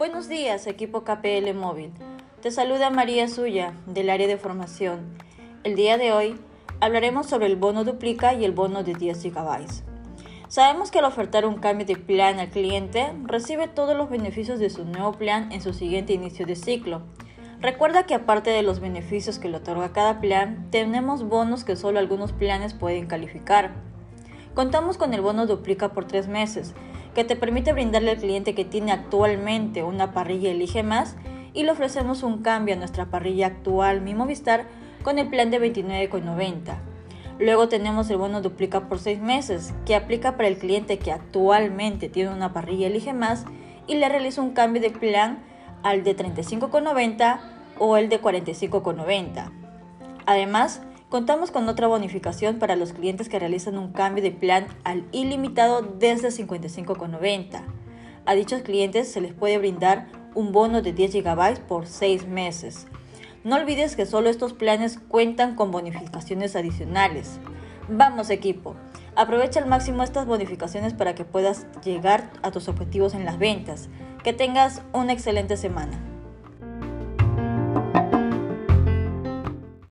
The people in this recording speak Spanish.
Buenos días, equipo KPL Móvil. Te saluda María Suya, del área de formación. El día de hoy hablaremos sobre el bono duplica y el bono de 10 GB. Sabemos que al ofertar un cambio de plan al cliente, recibe todos los beneficios de su nuevo plan en su siguiente inicio de ciclo. Recuerda que aparte de los beneficios que le otorga cada plan, tenemos bonos que solo algunos planes pueden calificar. Contamos con el bono duplica por tres meses, que te permite brindarle al cliente que tiene actualmente una parrilla Elige Más y le ofrecemos un cambio a nuestra parrilla actual Mi Movistar con el plan de 29,90. Luego tenemos el bono duplica por seis meses, que aplica para el cliente que actualmente tiene una parrilla Elige Más y le realiza un cambio de plan al de 35,90 o el de 45,90. Además, Contamos con otra bonificación para los clientes que realizan un cambio de plan al ilimitado desde 55,90. A dichos clientes se les puede brindar un bono de 10 GB por 6 meses. No olvides que solo estos planes cuentan con bonificaciones adicionales. Vamos equipo, aprovecha al máximo estas bonificaciones para que puedas llegar a tus objetivos en las ventas. Que tengas una excelente semana.